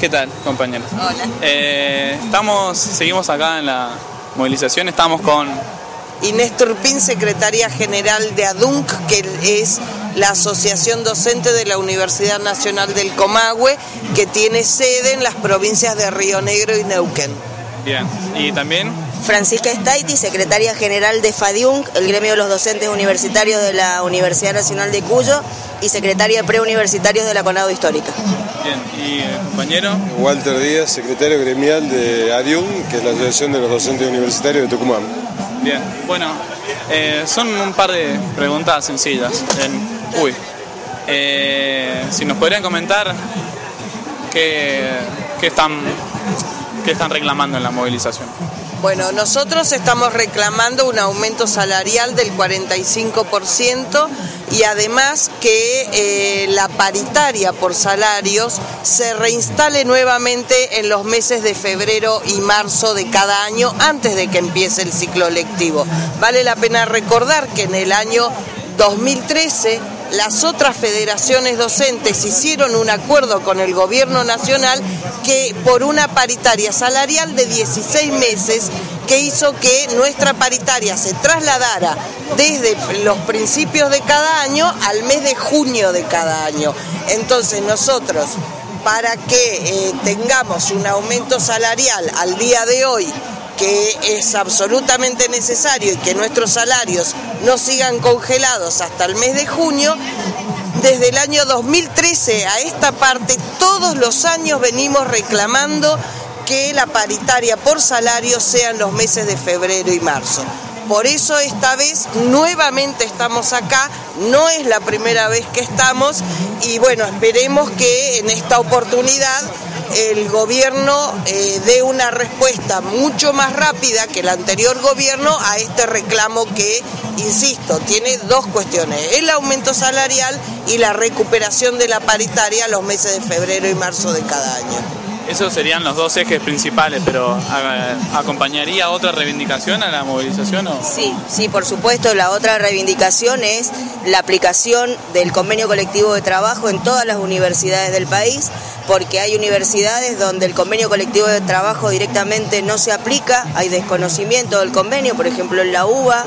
¿Qué tal, compañeros? Hola. Eh, estamos, seguimos acá en la movilización, estamos con... Inés Turpín, secretaria general de ADUNC, que es la Asociación Docente de la Universidad Nacional del Comahue, que tiene sede en las provincias de Río Negro y Neuquén. Bien, y también Francisca Staiti, secretaria general de FADIUNC, el gremio de los docentes universitarios de la Universidad Nacional de Cuyo, y secretaria de preuniversitarios de la CONADO Histórica. Bien, y eh, compañero. Walter Díaz, secretario gremial de ARIUM, que es la Asociación de los Docentes Universitarios de Tucumán. Bien, bueno, eh, son un par de preguntas sencillas. En- uy, Eh, si nos podrían comentar qué, qué están, qué están reclamando en la movilización. Bueno, nosotros estamos reclamando un aumento salarial del 45% y además que eh, la paritaria por salarios se reinstale nuevamente en los meses de febrero y marzo de cada año antes de que empiece el ciclo lectivo. Vale la pena recordar que en el año 2013 las otras federaciones docentes hicieron un acuerdo con el gobierno nacional que por una paritaria salarial de 16 meses que hizo que nuestra paritaria se trasladara desde los principios de cada año al mes de junio de cada año. Entonces nosotros, para que eh, tengamos un aumento salarial al día de hoy, que es absolutamente necesario y que nuestros salarios no sigan congelados hasta el mes de junio, desde el año 2013 a esta parte, todos los años venimos reclamando que la paritaria por salario sean los meses de febrero y marzo. Por eso esta vez nuevamente estamos acá, no es la primera vez que estamos y bueno, esperemos que en esta oportunidad el gobierno eh, dé una respuesta mucho más rápida que el anterior gobierno a este reclamo que, insisto, tiene dos cuestiones, el aumento salarial y la recuperación de la paritaria los meses de febrero y marzo de cada año. Esos serían los dos ejes principales, pero ¿acompañaría otra reivindicación a la movilización? O? Sí, sí, por supuesto. La otra reivindicación es la aplicación del convenio colectivo de trabajo en todas las universidades del país, porque hay universidades donde el convenio colectivo de trabajo directamente no se aplica, hay desconocimiento del convenio, por ejemplo en la UBA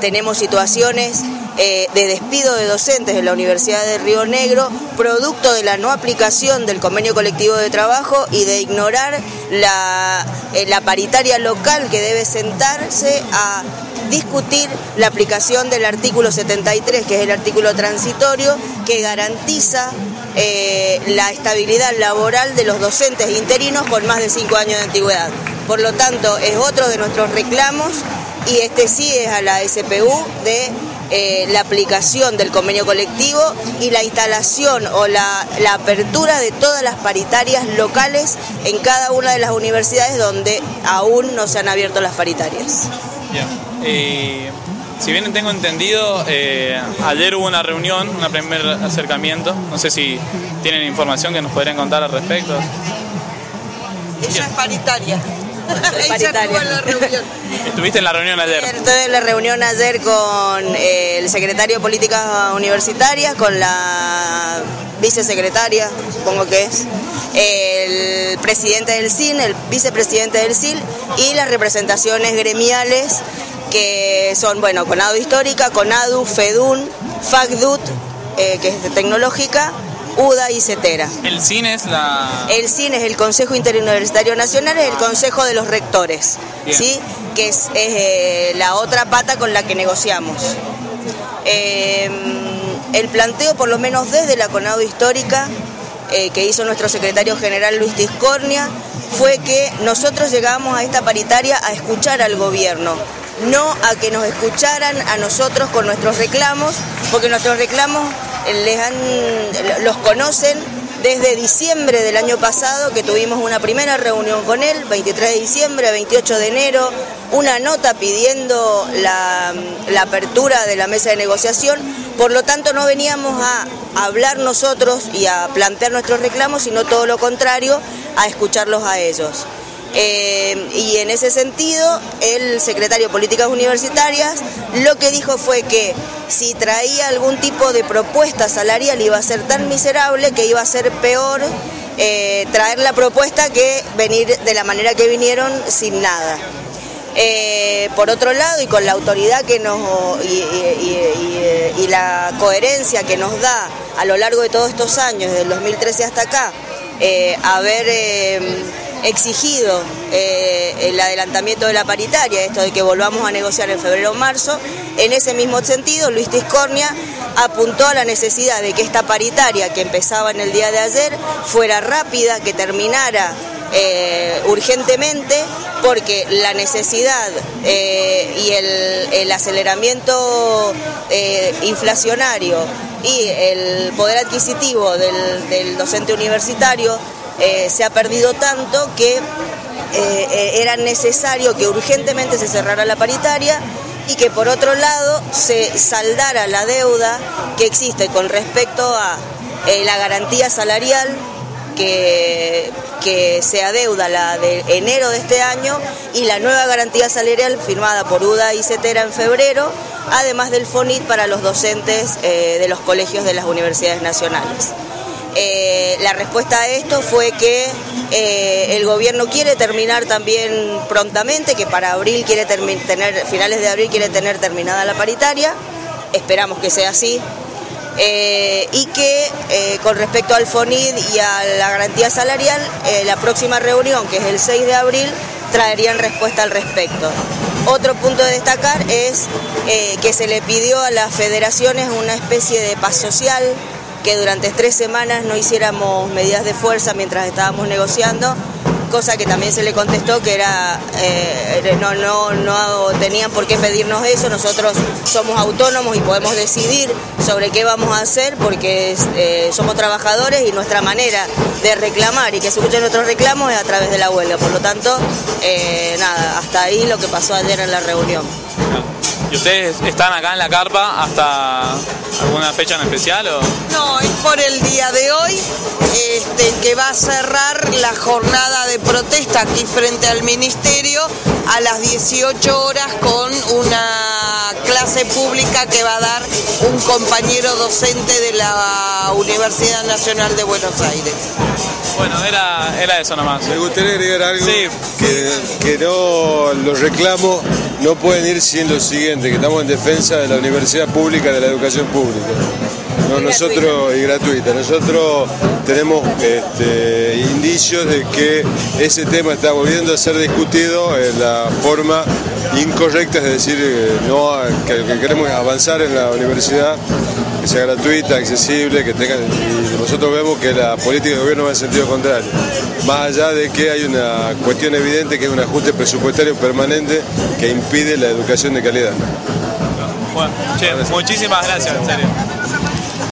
tenemos situaciones eh, de despido de docentes de la Universidad de Río Negro, producto de la no aplicación del convenio colectivo de trabajo y de ignorar la, eh, la paritaria local que debe sentarse a discutir la aplicación del artículo 73, que es el artículo transitorio, que garantiza eh, la estabilidad laboral de los docentes interinos con más de cinco años de antigüedad. Por lo tanto, es otro de nuestros reclamos y este sí es a la SPU de eh, la aplicación del convenio colectivo y la instalación o la, la apertura de todas las paritarias locales en cada una de las universidades donde aún no se han abierto las paritarias. Bien. Y si bien tengo entendido, eh, ayer hubo una reunión, un primer acercamiento. No sé si tienen información que nos podrían contar al respecto. Ella es paritaria. Estuviste en la reunión ayer. Estuve en la reunión ayer con eh, el secretario de Políticas Universitarias, con la vicesecretaria, supongo que es, el presidente del CIN, el vicepresidente del CIL y las representaciones gremiales que son, bueno, CONADU Histórica, CONADU, FEDUN, FACDUT, eh, que es de tecnológica, UDA y CETERA. El cine es la... El CIN es el Consejo Interuniversitario Nacional, es el Consejo de los Rectores, Bien. ¿sí? que es, es, eh, la otra pata con la que negociamos. Eh, el planteo, por lo menos desde la CONADO Histórica, eh, que hizo nuestro secretario general Luis Tiscornia, fue que nosotros llegamos a esta paritaria a escuchar al gobierno, no a que nos escucharan a nosotros con nuestros reclamos, porque nuestros reclamos les han, los conocen desde diciembre del año pasado que tuvimos una primera reunión con él, 23 de diciembre, 28 de enero, una nota pidiendo la, apertura de la mesa de negociación, por lo tanto no veníamos a hablar nosotros y a plantear nuestros reclamos, sino todo lo contrario, a escucharlos a ellos. Eh, y en ese sentido, el secretario de Políticas Universitarias lo que dijo fue que si traía algún tipo de propuesta salarial iba a ser tan miserable que iba a ser peor eh, traer la propuesta que venir de la manera que vinieron sin nada. Eh, por otro lado, y con la autoridad que nos y, la coherencia que nos da a lo largo de todos estos años, desde el 2013 hasta acá, haber exigido eh, el adelantamiento de la paritaria, esto de que volvamos a negociar en febrero o marzo. En ese mismo sentido, Luis Tiscornia apuntó a la necesidad de que esta paritaria que empezaba en el día de ayer fuera rápida, que terminara eh, urgentemente, porque la necesidad eh, y el, aceleramiento inflacionario y el poder adquisitivo del docente universitario eh, se ha perdido tanto que eh, eh, era necesario que urgentemente se cerrara la paritaria y que por otro lado se saldara la deuda que existe con respecto a la garantía salarial que, que se adeuda la de enero de este año y la nueva garantía salarial firmada por UDA y CETERA en febrero, además del FONIT para los docentes de los colegios de las universidades nacionales. Eh, la respuesta a esto fue que eh, el gobierno quiere terminar también prontamente, que para abril quiere tener, finales de abril quiere tener terminada la paritaria, esperamos que sea así, eh, y que con respecto al FONID y a la garantía salarial, la próxima reunión, que es el 6 de abril, traerían respuesta al respecto. Otro punto de destacar es que se le pidió a las federaciones una especie de paz social que durante tres semanas no hiciéramos medidas de fuerza mientras estábamos negociando, cosa que también se le contestó que era eh, no, no, no tenían por qué pedirnos eso, nosotros somos autónomos y podemos decidir sobre qué vamos a hacer porque eh, somos trabajadores y nuestra manera de reclamar y que se escuchen nuestros reclamos es a través de la huelga. Por lo tanto, eh, nada, hasta ahí lo que pasó ayer en la reunión. ¿Y ustedes están acá en la carpa hasta alguna fecha en especial? O? No, es por el día de hoy este, que va a cerrar la jornada de protesta aquí frente al ministerio a las 18 horas con una clase pública que va a dar un compañero docente de la Universidad Nacional de Buenos Aires. Bueno, era, era eso nomás. Me gustaría agregar algo que, que no los reclamo no pueden ir sin lo siguiente, que estamos en defensa de la universidad pública, de la educación pública. No, nosotros, y gratuita, nosotros tenemos este, indicios de que ese tema está volviendo a ser discutido en la forma incorrecta, es decir, eh, no, que, que queremos avanzar en la universidad que sea gratuita, accesible, que tenga. Y nosotros vemos que la política de gobierno va en sentido contrario. Más allá de que hay una cuestión evidente que es un ajuste presupuestario permanente que impide la educación de calidad. Bueno, muchísimas gracias, en serio.